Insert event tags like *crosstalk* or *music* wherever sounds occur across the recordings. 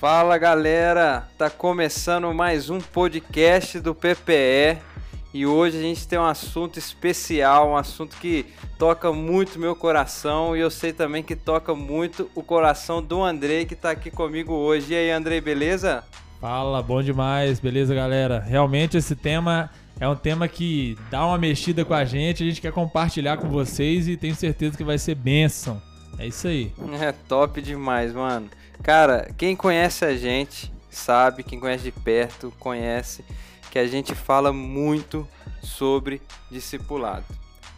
Fala galera, tá começando mais um podcast do PPE e hoje a gente tem um assunto especial, um assunto que toca muito meu coração e eu sei também que toca muito o coração do Andrei que tá aqui comigo hoje. E aí, Andrei, beleza? Fala, bom demais, beleza galera? Realmente esse tema é um tema que dá uma mexida com a gente, a gente quer compartilhar com vocês e tenho certeza que vai ser bênção. É isso aí. É top demais, mano. Cara, quem conhece a gente sabe, quem conhece de perto conhece que a gente fala muito sobre discipulado.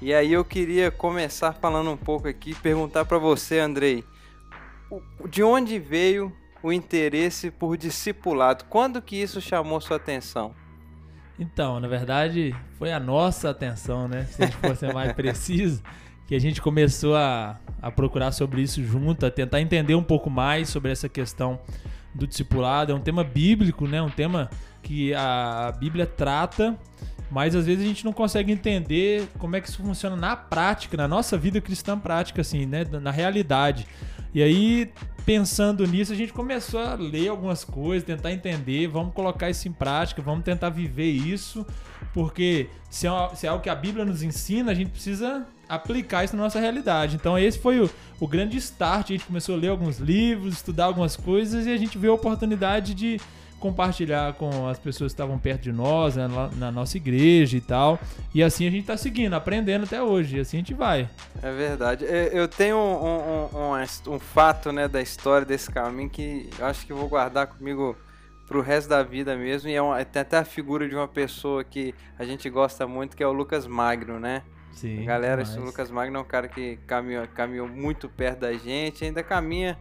E aí eu queria começar falando um pouco aqui, perguntar para você, Andrei, de onde veio o interesse por discipulado? Quando que isso chamou sua atenção? Então, na verdade, foi a nossa atenção, né? Se a gente fosse mais *laughs* preciso, que a gente começou a, a procurar sobre isso junto, a tentar entender um pouco mais sobre essa questão do discipulado. É um tema bíblico, né? Um tema que a Bíblia trata, mas às vezes a gente não consegue entender como é que isso funciona na prática, na nossa vida cristã prática, assim, né? Na realidade. E aí, pensando nisso, a gente começou a ler algumas coisas, tentar entender, vamos colocar isso em prática, vamos tentar viver isso, porque se é, se é algo que a Bíblia nos ensina, a gente precisa aplicar isso na nossa realidade. Então esse foi o, o grande start. A gente começou a ler alguns livros, estudar algumas coisas e a gente viu a oportunidade de compartilhar com as pessoas que estavam perto de nós, né, na nossa igreja e tal. E assim a gente está seguindo, aprendendo até hoje. E assim a gente vai. É verdade. Eu tenho um, um, um, um fato né, da história desse caminho que eu acho que vou guardar comigo pro resto da vida mesmo. E é uma, tem até a figura de uma pessoa que a gente gosta muito, que é o Lucas Magno, né? Sim, galera, o Lucas Magno é um cara que caminhou, caminhou muito perto da gente, ainda caminha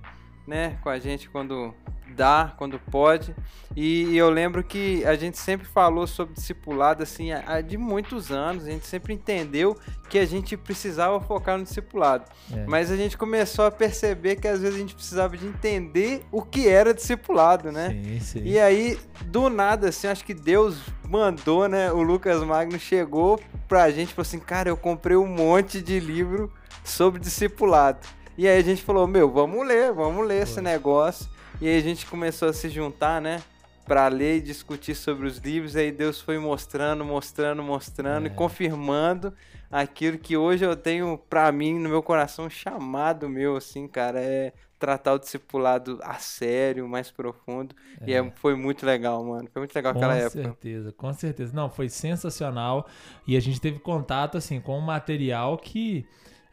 né, com a gente quando dá, quando pode. E, e, eu lembro que a gente sempre falou sobre discipulado assim, há de muitos anos, a gente sempre entendeu que a gente precisava focar no discipulado. É. Mas a gente começou a perceber que às vezes a gente precisava de entender o que era discipulado, né? Sim, sim. E aí, do nada, assim, acho que Deus mandou, né? O Lucas Magno chegou pra gente e falou assim: Cara, eu comprei um monte de livro sobre discipulado. E aí a gente falou, meu, vamos ler, vamos ler esse negócio. E aí a gente começou a se juntar, né? Pra ler e discutir sobre os livros. E aí Deus foi mostrando, mostrando, mostrando é. e confirmando aquilo que hoje eu tenho pra mim no meu coração chamado meu, assim, cara, é tratar o discipulado a sério, mais profundo. É. E é, foi muito legal, mano. Foi muito legal com aquela época. Com certeza, com certeza. Não, foi sensacional. E a gente teve contato, assim, com um material que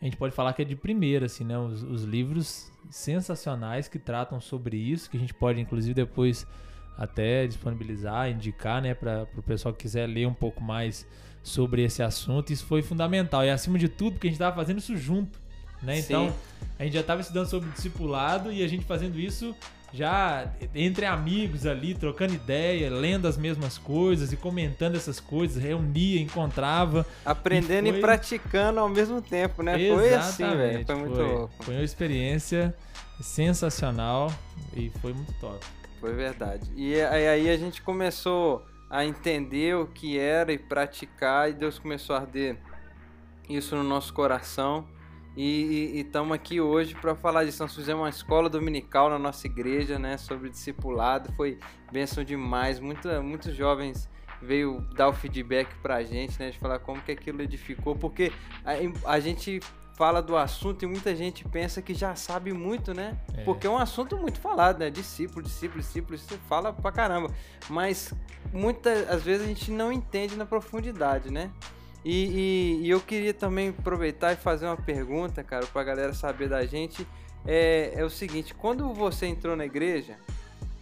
a gente pode falar que é de primeira, assim, né? Os, os, livros sensacionais que tratam sobre isso, que a gente pode, inclusive, depois até disponibilizar, indicar, né, para o pessoal que quiser ler um pouco mais sobre esse assunto. Isso foi fundamental. E acima de tudo, porque a gente estava fazendo isso junto, né? Então, Sim. a gente já estava estudando sobre discipulado e a gente fazendo isso já entre amigos ali, trocando ideia, lendo as mesmas coisas e comentando essas coisas, reunia, encontrava. Aprendendo e, foi... e praticando ao mesmo tempo, né? Exatamente, foi assim, velho. Foi muito foi. louco. Foi uma experiência sensacional e foi muito top. Foi verdade. E aí a gente começou a entender o que era e praticar, e Deus começou a arder isso no nosso coração. E estamos aqui hoje para falar disso. Nós fizemos uma escola dominical na nossa igreja, né, sobre discipulado. Foi bênção demais. Muita, muitos jovens veio dar o feedback para a gente, né, de falar como que aquilo edificou, porque a, a gente fala do assunto e muita gente pensa que já sabe muito, né? É. Porque é um assunto muito falado, né? Discípulo, discípulo, discípulo, isso fala pra caramba. Mas muitas às vezes a gente não entende na profundidade, né? E, e, e, eu queria também aproveitar e fazer uma pergunta, cara, pra galera saber da gente. É, é o seguinte, quando você entrou na igreja,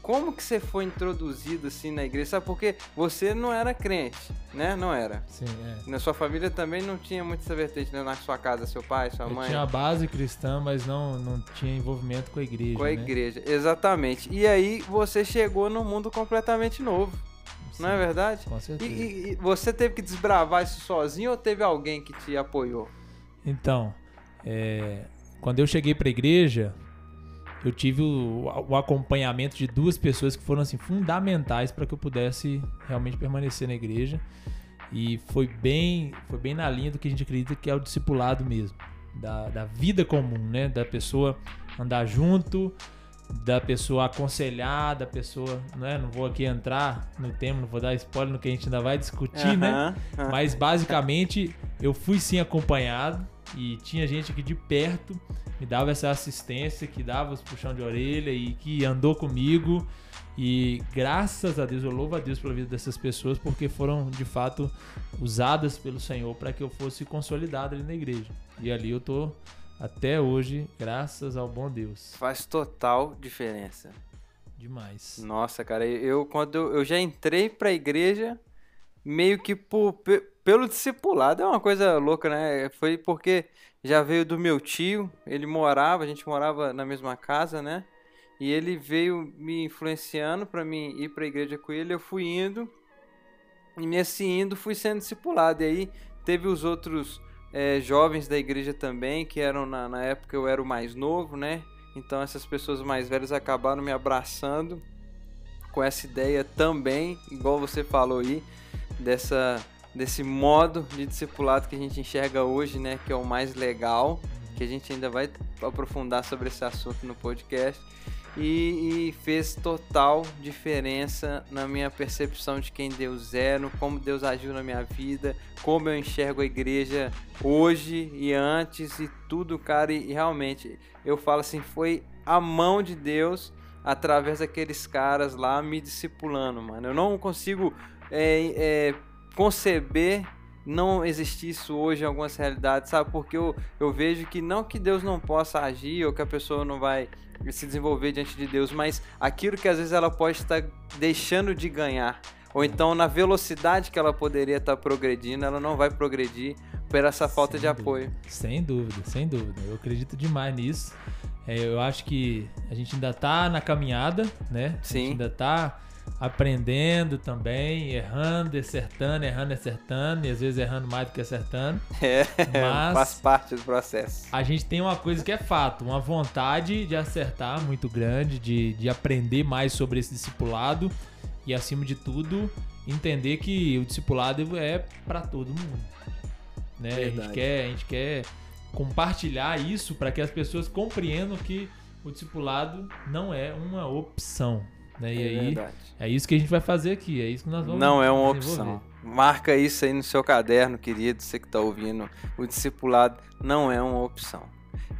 como que você foi introduzido assim na igreja? Sabe porque você não era crente, né? Não era. Sim, é. Na sua família também não tinha muito essa vertente, né? Na sua casa, seu pai, sua mãe. Eu tinha a base cristã, mas não, não tinha envolvimento com a igreja. Com a né? igreja, exatamente. E aí você chegou num mundo completamente novo. Não é verdade? Com certeza. E, e, você teve que desbravar isso sozinho ou teve alguém que te apoiou? Então, é, quando eu cheguei para a igreja, eu tive o, o, acompanhamento de duas pessoas que foram assim fundamentais para que eu pudesse realmente permanecer na igreja. E foi bem, foi bem na linha do que a gente acredita que é o discipulado mesmo, da, da vida comum, né? Da pessoa andar junto, da pessoa aconselhar, da pessoa, né? Não vou aqui entrar no tema, não vou dar spoiler no que a gente ainda vai discutir, né? Mas basicamente eu fui sim acompanhado e tinha gente aqui de perto me dava essa assistência, que dava os puxão de orelha e que andou comigo. E graças a Deus, eu louvo a Deus pela vida dessas pessoas, porque foram de fato usadas pelo Senhor para que eu fosse consolidado ali na igreja. E ali eu tô até hoje, graças ao bom Deus. Faz total diferença. Demais. Nossa, cara, eu quando eu, eu já entrei pra igreja meio que por, pe- pelo discipulado, é uma coisa louca, né? Foi porque já veio do meu tio, ele morava, a gente morava na mesma casa, né? E ele veio me influenciando pra mim ir pra igreja com ele, eu fui indo. E nesse indo fui sendo discipulado. E aí teve os outros eh, jovens da igreja também, que eram na, na época eu era o mais novo, né? Então essas pessoas mais velhas acabaram me abraçando com essa ideia também, igual você falou aí, dessa desse modo de discipulado que a gente enxerga hoje, né, que é o mais legal, que a gente ainda vai aprofundar sobre esse assunto no podcast. E, e fez total diferença na minha percepção de quem Deus é, no como Deus agiu na minha vida, como eu enxergo a igreja hoje e antes e tudo, cara. E, e realmente, eu falo assim, foi a mão de Deus através daqueles caras lá me discipulando, mano. Eu não consigo é, é, conceber não existir isso hoje em algumas realidades, sabe? Porque eu, eu vejo que não que Deus não possa agir ou que a pessoa não vai se desenvolver diante de Deus, mas aquilo que às vezes ela pode estar deixando de ganhar, ou então na velocidade que ela poderia estar progredindo, ela não vai progredir por essa falta Sem de dúvida. apoio. Sem dúvida, sem dúvida. Eu acredito demais nisso. É, eu acho que a gente ainda tá na caminhada, né? A Sim. gente ainda tá aprendendo também, errando, acertando, errando, acertando, e às vezes errando mais do que acertando. *laughs* É, Mas- faz parte do processo. A gente tem uma coisa que é fato, uma vontade de acertar muito grande, de, de aprender mais sobre esse discipulado e, acima de tudo, entender que o discipulado é para todo mundo. Né? A, gente quer, a gente quer compartilhar isso para que as pessoas compreendam que o discipulado não é uma opção. Né? E é aí, verdade. é isso que a gente vai fazer aqui, é isso que nós vamos Não é uma opção. Marca isso aí no seu caderno, querido, você que está ouvindo. O discipulado não é uma opção.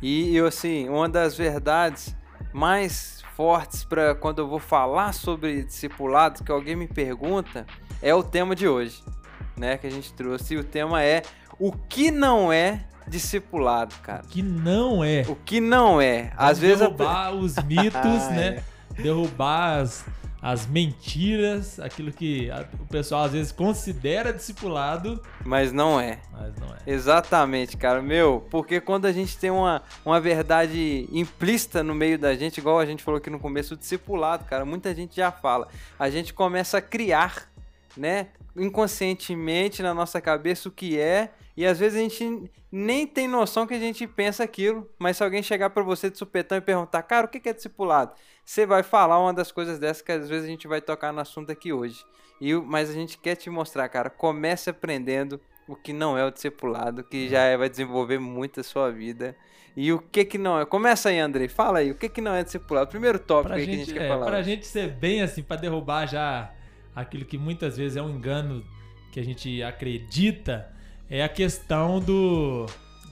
E eu, assim, uma das verdades mais fortes para quando eu vou falar sobre discipulado, que alguém me pergunta, é o tema de hoje, né? Que a gente trouxe. E o tema é o que não é discipulado, cara. Que não é. O que não é. Às Vamos vezes a derrubar os mitos, *laughs* Ah, né? Derrubar as, as mentiras, aquilo que a- o pessoal às vezes considera discipulado, mas não é. mas não é. Exatamente, cara. Meu, porque quando a gente tem uma, uma verdade implícita no meio da gente, igual a gente falou aqui no começo, o discipulado, cara, muita gente já fala. A gente começa a criar, né, inconscientemente na nossa cabeça o que é, e às vezes a gente nem tem noção que a gente pensa aquilo, mas se alguém chegar pra você de supetão e perguntar, cara, o que é discipulado? Você vai falar uma das coisas dessas que às vezes a gente vai tocar no assunto aqui hoje. E, mas a gente quer te mostrar, cara, comece aprendendo o que não é o discipulado, que já é- vai desenvolver muito a sua vida. E o que que não é? Começa aí, Andrei. Fala aí, o que que não é discipulado? Primeiro tópico aí que a gente, gente quer é, falar. pra hoje. gente ser bem assim, pra derrubar já aquilo que muitas vezes é um engano que a gente acredita, é a questão do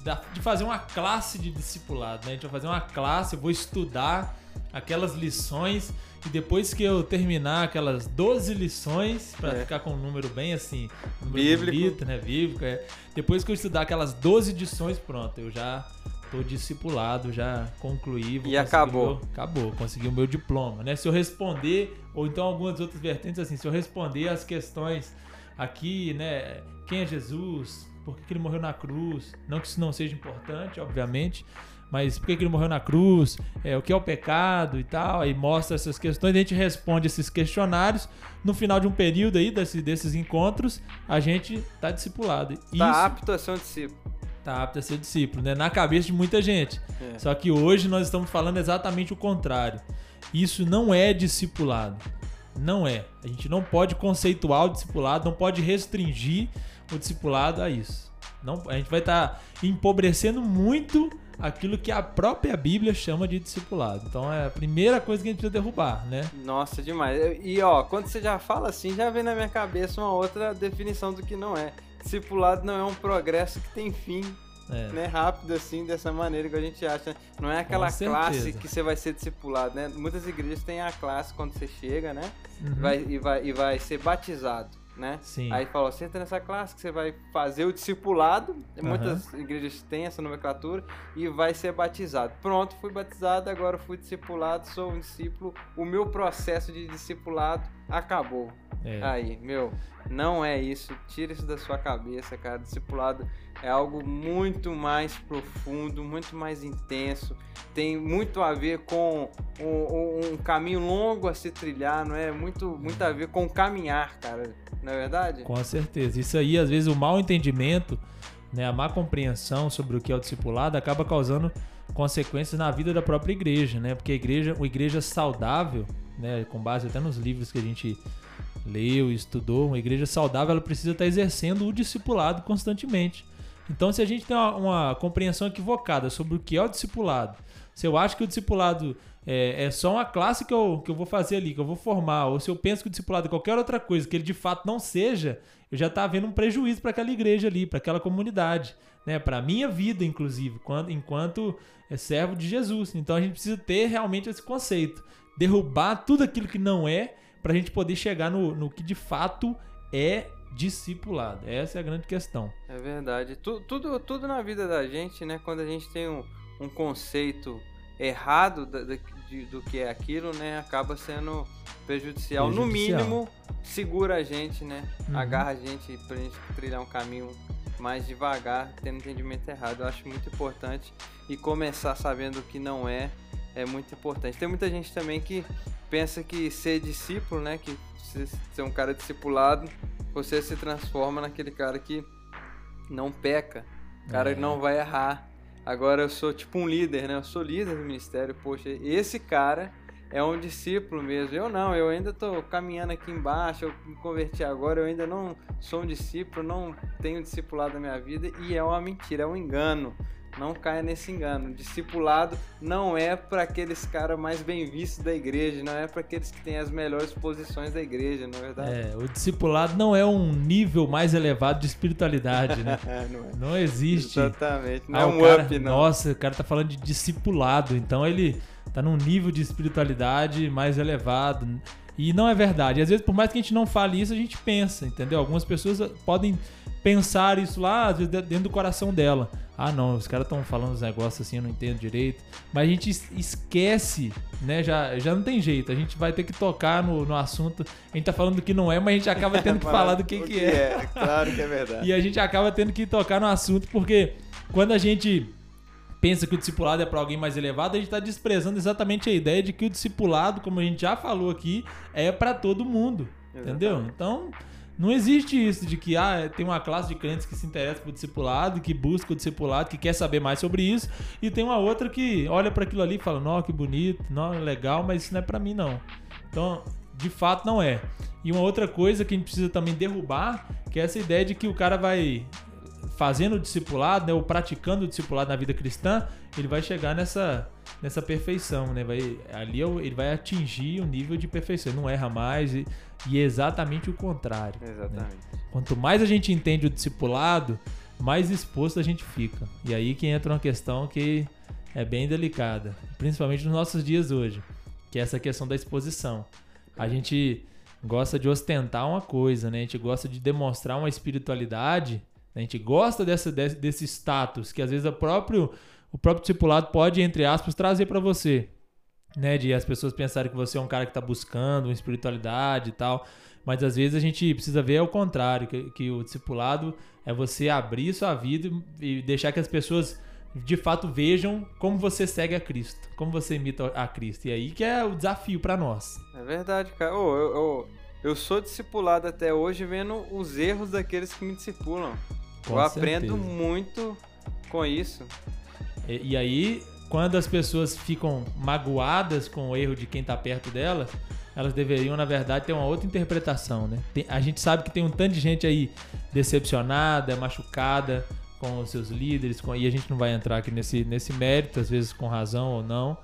da- de fazer uma classe de discipulado, né? A gente vai fazer uma classe, eu vou estudar aquelas lições e depois que eu terminar aquelas 12 lições, pra É. ficar com um número bem assim, número Bíblico. bonito, né? Bíblico, é. Depois que eu estudar aquelas 12 lições, pronto, eu já tô discipulado, já concluí. vou E acabou. meu- acabou, consegui o meu diploma, né? Se eu responder, ou então algumas outras vertentes assim, se eu responder as questões aqui, né? Quem é Jesus? Por que, que ele morreu na cruz? Não que isso não seja importante, obviamente, mas por que, que ele morreu na cruz? É, o que é o pecado e tal? Aí mostra essas questões, a gente responde esses questionários. No final de um período aí desse- desses encontros, a gente tá discipulado. Tá Isso apto a ser um discípulo. Tá apto a ser discípulo, né? Na cabeça de muita gente. É. Só que hoje nós estamos falando exatamente o contrário. Isso não é discipulado. Não é. A gente não pode conceituar o discipulado, não pode restringir o discipulado a isso. Não, a gente vai estar empobrecendo muito aquilo que a própria Bíblia chama de discipulado. Então é a primeira coisa que a gente precisa derrubar, né? Nossa, demais. E ó, quando você já fala assim, já vem na minha cabeça uma outra definição do que não é. Discipulado não é um progresso que tem fim. É. Né, rápido assim, dessa maneira que a gente acha. Não é aquela classe que você vai ser discipulado, né? Muitas igrejas têm a classe quando você chega, né? Uhum. Vai, e, vai, e vai ser batizado né? Sim. Aí falou, você entra nessa classe que você vai fazer o discipulado, uhum. muitas igrejas têm essa nomenclatura, e vai ser batizado. Pronto, fui batizado, agora fui discipulado, sou um discípulo, o meu processo de discipulado acabou. É. Aí, meu, não é isso, tira isso da sua cabeça, cara. Discipulado é algo muito mais profundo, muito mais intenso, tem muito a ver com um, um, caminho longo a se trilhar, não é? Muito, muito a ver com caminhar, cara, não é verdade? Com certeza. Isso aí, às vezes, o mau entendimento, né, a má compreensão sobre o que é o discipulado acaba causando consequências na vida da própria igreja, né? Porque a igreja, uma igreja saudável, né, com base até nos livros que a gente leu estudou, uma igreja saudável, ela precisa estar exercendo o discipulado constantemente. Então, se a gente tem uma, uma, compreensão equivocada sobre o que é o discipulado, se eu acho que o discipulado é, é, só uma classe que eu, que eu vou fazer ali, que eu vou formar, ou se eu penso que o discipulado é qualquer outra coisa, que ele de fato não seja, eu já estou tá havendo um prejuízo para aquela igreja ali, para aquela comunidade, né? para a minha vida, inclusive, quando, enquanto é servo de Jesus. Então, a gente precisa ter realmente esse conceito, derrubar tudo aquilo que não é, para a gente poder chegar no, no que de fato é discipulado. Essa é a grande questão. É verdade. Tudo, tudo, tudo na vida da gente, né? Quando a gente tem um, um conceito errado da, da, de, do que é aquilo, né? Acaba sendo prejudicial. prejudicial. No mínimo, segura a gente, né? Uhum. Agarra a gente pra gente trilhar um caminho mais devagar, tendo entendimento errado. Eu acho muito importante. E começar sabendo o que não é, é muito importante. Tem muita gente também que pensa que ser discípulo, né? Que ser um cara discipulado você se transforma naquele cara que não peca, cara é. que não vai errar. Agora eu sou tipo um líder, né? Eu sou líder do ministério. Poxa, esse cara é um discípulo mesmo. Eu não, eu ainda estou caminhando aqui embaixo, eu me converti agora, eu ainda não sou um discípulo, não tenho discipulado na minha vida e é uma mentira, é um engano. Não caia nesse engano. Discipulado não é para aqueles caras mais bem vistos da igreja, não é para aqueles que têm as melhores posições da igreja, não é verdade? É, o discipulado não é um nível mais elevado de espiritualidade, né? *laughs* não, é. não, existe. Exatamente, não ah, é um cara, up, não. Nossa, o cara tá falando de discipulado, então ele tá num nível de espiritualidade mais elevado. E não é verdade. Às vezes, por mais que a gente não fale isso, a gente pensa, entendeu? Algumas pessoas podem pensar isso lá, às vezes, dentro do coração dela. Ah, não, os caras estão falando uns negócios assim, eu não entendo direito. Mas a gente esquece, né? Já, já não tem jeito. A gente vai ter que tocar no, no assunto. A gente tá falando do que não é, mas a gente acaba *laughs* tendo que falar do que, que, que é. é. Claro que é verdade. *laughs* e a gente acaba tendo que tocar no assunto, porque quando a gente pensa que o discipulado é para alguém mais elevado, a gente está desprezando exatamente a ideia de que o discipulado, como a gente já falou aqui, é para todo mundo. Exatamente. Entendeu? Então, não existe isso de que ah, tem uma classe de crentes que se interessa por discipulado, que busca o discipulado, que quer saber mais sobre isso, e tem uma outra que olha para aquilo ali e fala: "Não, que bonito, não, legal, mas isso não é para mim não". Então, de fato não é. E uma outra coisa que a gente precisa também derrubar, que é essa ideia de que o cara vai fazendo o discipulado, né, ou praticando o discipulado na vida cristã, ele vai chegar nessa nessa perfeição, né? Vai, ali é ele vai atingir o um nível de perfeição, ele não erra mais e, e é exatamente o contrário. Né? Exatamente. Né? Quanto mais a gente entende o discipulado, mais exposto a gente fica. E aí que entra uma questão que é bem delicada, principalmente nos nossos dias hoje, que é essa questão da exposição. A gente gosta de ostentar uma coisa, né? A gente gosta de demonstrar uma espiritualidade? A gente gosta dessa, desse, desse status que às vezes o próprio o próprio discipulado pode, entre aspas, trazer para você. Né, de as pessoas pensarem que você é um cara que está buscando uma espiritualidade e tal, mas às vezes a gente precisa ver ao contrário, que, que o discipulado é você abrir sua vida e deixar que as pessoas de fato vejam como você segue a Cristo, como você imita a Cristo. E aí que é o desafio para nós. É verdade, cara. Oh, eu, eu, eu, sou discipulado até hoje vendo os erros daqueles que me discipulam. Com eu certeza. aprendo muito com isso. E, e, aí, quando as pessoas ficam magoadas com o erro de quem está perto delas, elas deveriam, na verdade, ter uma outra interpretação, né? Tem, a gente sabe que tem um tanto de gente aí decepcionada, machucada com os seus líderes, com, e a gente não vai entrar aqui nesse, nesse mérito, às vezes com razão ou não,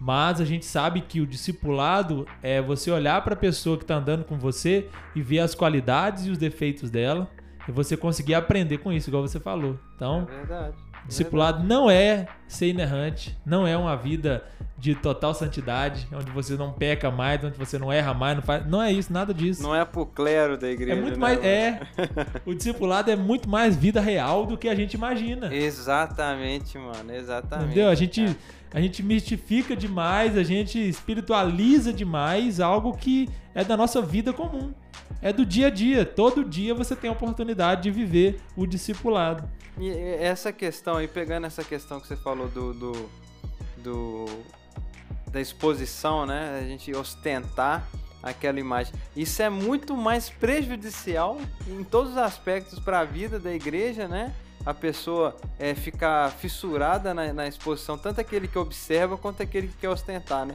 mas a gente sabe que o discipulado é você olhar para a pessoa que está andando com você e ver as qualidades e os defeitos dela e você conseguir aprender com isso, igual você falou. Então, É verdade. É discipulado não é ser inerrante, não é uma vida de total santidade, onde você não peca mais, onde você não erra mais, não faz, não é isso, nada disso. Não é pro clero da igreja. É muito né, mais. É. *laughs* O discipulado é muito mais vida real do que a gente imagina. Exatamente, mano. Exatamente. Entendeu? A gente, a gente mistifica demais, a gente espiritualiza demais algo que é da nossa vida comum. É do dia a dia. Todo dia você tem a oportunidade de viver o discipulado. E essa questão aí, pegando essa questão que você falou do, do, do- da exposição, né? A gente ostentar aquela imagem. Isso é muito mais prejudicial em todos os aspectos para a vida da igreja, né? A pessoa é, ficar fissurada na, na exposição, tanto aquele que observa quanto aquele que quer ostentar, né?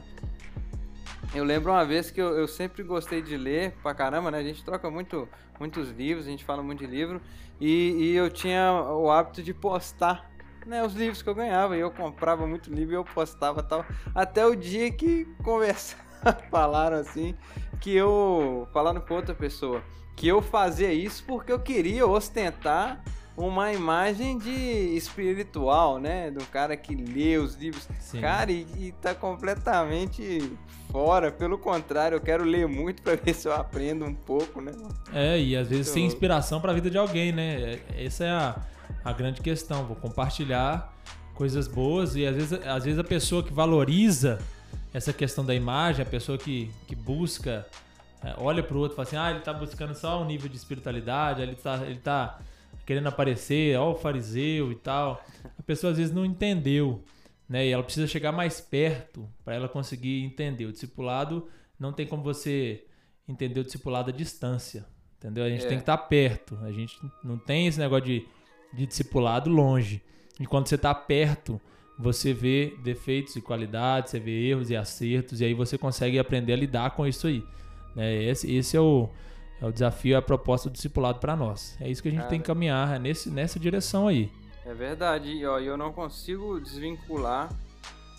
Eu lembro uma vez que eu, eu sempre gostei de ler pra caramba, né? A gente troca muito, muitos livros, a gente fala muito de livro. E, e eu tinha o hábito de postar né, os livros que eu ganhava. E eu comprava muito livro e eu postava tal. Até o dia que conversaram, *laughs* falaram assim, que eu. Falando com outra pessoa, que eu fazia isso porque eu queria ostentar uma imagem de espiritual, né? Do cara que lê os livros. Sim. Cara, e, e tá completamente fora. Pelo contrário, eu quero ler muito pra *laughs* ver se eu aprendo um pouco, né? É, e às vezes Muito sem inspiração para a vida de alguém, né? É- Essa é a, a grande questão. Vou compartilhar coisas boas e às vezes, às vezes a pessoa que valoriza essa questão da imagem, a pessoa que, que busca, é, olha pro outro e fala assim: ah, ele tá buscando só um nível de espiritualidade, ele tá, ele tá querendo aparecer, ó, o fariseu e tal. A pessoa às vezes não entendeu, né? E ela precisa chegar mais perto para ela conseguir entender. O discipulado não tem como você entender o discipulado à distância. Entendeu? A gente É. tem que estar perto. A gente não tem esse negócio de, de discipulado longe. E quando você está perto, você vê defeitos e qualidades, você vê erros e acertos, e aí você consegue aprender a lidar com isso aí. Né? Esse, esse é, o, é o desafio, é a proposta do discipulado para nós. É isso que a gente Cara. tem que caminhar, é nesse, nessa direção aí. É verdade, e ó, eu não consigo desvincular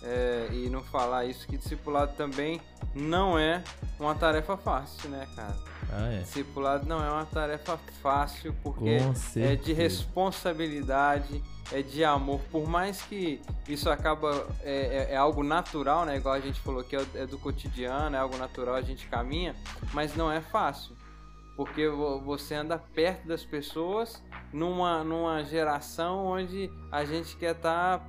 é, e não falar isso, que discipulado também não é uma tarefa fácil, né, cara? Ah, é. Discipulado não é uma tarefa fácil, porque é de responsabilidade, é de amor. Por mais que isso acaba é, é- é algo natural, né? Igual a gente falou que é, é do cotidiano, é algo natural, a gente caminha, mas não é fácil. Porque vo- você anda perto das pessoas numa, numa geração onde a gente quer estar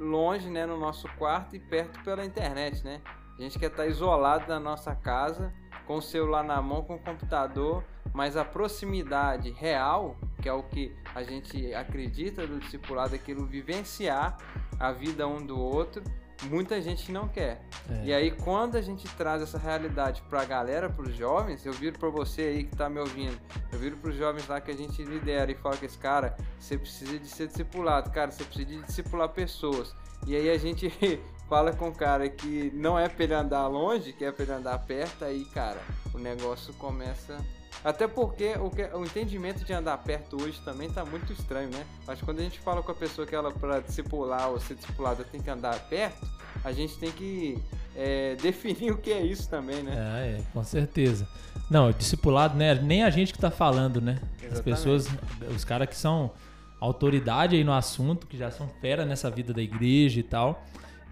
longe, né, no nosso quarto e perto pela internet, né? A gente quer estar isolado na nossa casa, com o celular na mão, com o computador, mas a proximidade real, que é o que a gente acredita do discipulado, aquilo vivenciar a vida um do outro, muita gente não quer. É. E aí quando a gente traz essa realidade pra galera, pros jovens, eu viro pra você aí que tá me ouvindo, eu viro pros jovens lá que a gente lidera e fala que esse cara, você precisa de ser discipulado, cara, você precisa de discipular pessoas. E aí a gente *laughs* fala com o cara que não é pra ele andar longe, que é pra ele andar perto, aí, cara, o negócio começa. Até porque o, que- o entendimento de andar perto hoje também tá muito estranho, né? Que quando a gente fala com a pessoa que ela, pra discipular ou ser discipulada, tem que andar perto, a gente tem que é, *laughs* definir o que é isso também, né? Ah, é, com certeza. Não, discipulado, né? Nem a gente que tá falando, né? As Exatamente. pessoas, os caras que são autoridade aí no assunto, que já são fera nessa vida da igreja e tal,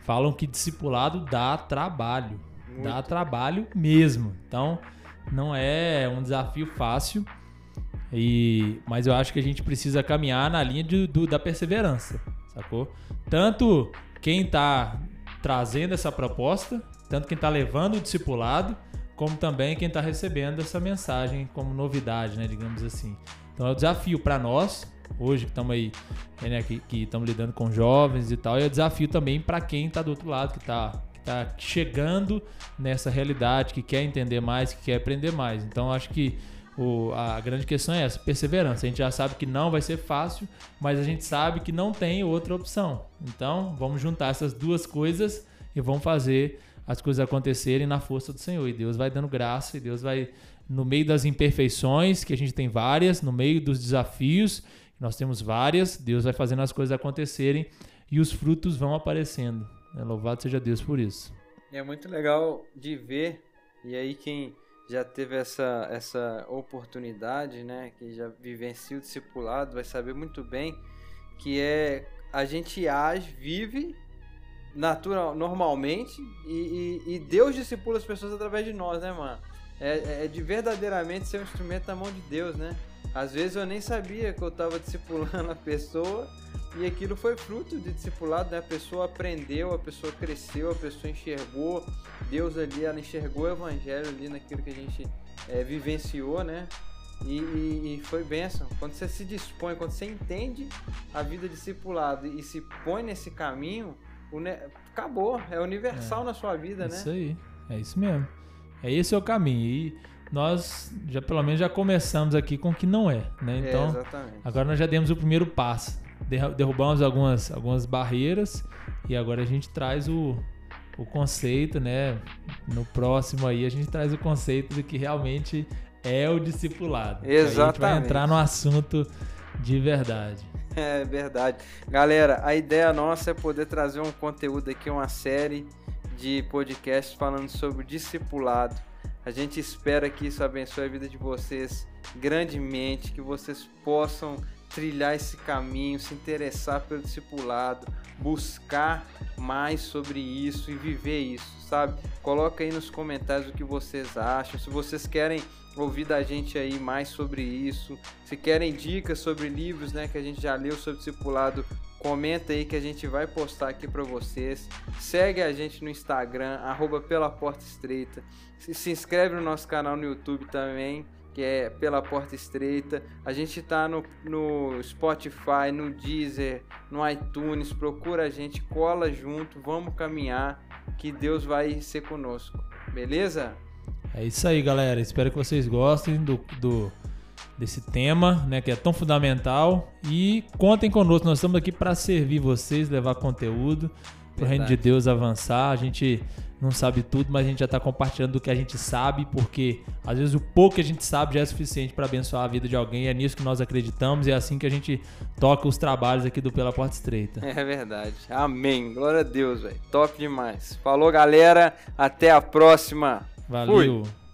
falam que discipulado dá trabalho. Dá Muito. trabalho mesmo. Então, não é um desafio fácil. E, mas eu acho que a gente precisa caminhar na linha de- do- da perseverança, sacou? Tanto quem tá trazendo essa proposta, tanto quem tá levando o discipulado, como também quem tá recebendo essa mensagem como novidade, né, digamos assim. Então é um desafio para nós, hoje que estamos aí, né, que estamos lidando com jovens e tal, e é um desafio também para quem tá do outro lado, que tá, que tá chegando nessa realidade, que quer entender mais, que quer aprender mais. Então acho que o- a grande questão é essa, perseverança. A gente já sabe que não vai ser fácil, mas a gente sabe que não tem outra opção. Então, vamos juntar essas duas coisas e vamos fazer as coisas acontecerem na força do Senhor. E Deus vai dando graça, e Deus vai, no meio das imperfeições, que a gente tem várias, no meio dos desafios Nós temos várias, Deus vai fazendo as coisas acontecerem e os frutos vão aparecendo. Né? Louvado seja Deus por isso. É muito legal de ver, e aí quem já teve essa, essa oportunidade, né, que já vivencia o discipulado, vai saber muito bem que é a gente age, vive natural, normalmente e, e, e Deus discipula as pessoas através de nós, né, mano? É, é de verdadeiramente ser um instrumento na mão de Deus, né? Às vezes eu nem sabia que eu estava discipulando a pessoa e aquilo foi fruto de discipulado, né? A pessoa aprendeu, a pessoa cresceu, a pessoa enxergou Deus ali, ela enxergou o evangelho ali naquilo que a gente é, vivenciou, né? E, e, e, foi benção. Quando você se dispõe, quando você entende a vida discipulado e se põe nesse caminho, ne... acabou. É universal é, na sua vida, isso né? Isso aí. É isso mesmo. É esse é o caminho. E nós já pelo menos já começamos aqui com o que não é, né? É, então, é, agora nós já demos o primeiro passo derrubamos algumas, algumas barreiras e agora a gente traz o, o conceito, né? No próximo aí a gente traz o conceito do que realmente é o discipulado. Exatamente. a gente vai entrar no assunto de verdade. *laughs* É verdade. Galera, a ideia nossa é poder trazer um conteúdo aqui, uma série de podcasts falando sobre discipulado. A gente espera que isso abençoe a vida de vocês grandemente, que vocês possam trilhar esse caminho, se interessar pelo discipulado, buscar mais sobre isso e viver isso, sabe? Coloca aí nos comentários o que vocês acham, se vocês querem ouvir da gente aí mais sobre isso, se querem dicas sobre livros, né, que a gente já leu sobre discipulado, comenta aí que a gente vai postar aqui para vocês. Segue a gente no Instagram, arroba pela porta estreita. Se, se inscreve no nosso canal no YouTube também que é Pela Porta Estreita. A gente tá no, no Spotify, no Deezer, no iTunes. Procura a gente, cola junto, vamos caminhar, que Deus vai ser conosco. Beleza? É isso aí, galera. Espero que vocês gostem do, do desse tema, né, que é tão fundamental. E contem conosco. Nós estamos aqui para servir vocês, levar conteúdo para o reino de Deus avançar. A gente não sabe tudo, mas a gente já está compartilhando o que a gente sabe, porque às vezes o pouco que a gente sabe já é suficiente para abençoar a vida de alguém. É nisso que nós acreditamos e é assim que a gente toca os trabalhos aqui do Pela Porta Estreita. É verdade. Amém. Glória a Deus, velho. Top demais. Falou, galera. Até a próxima. Valeu. Fui.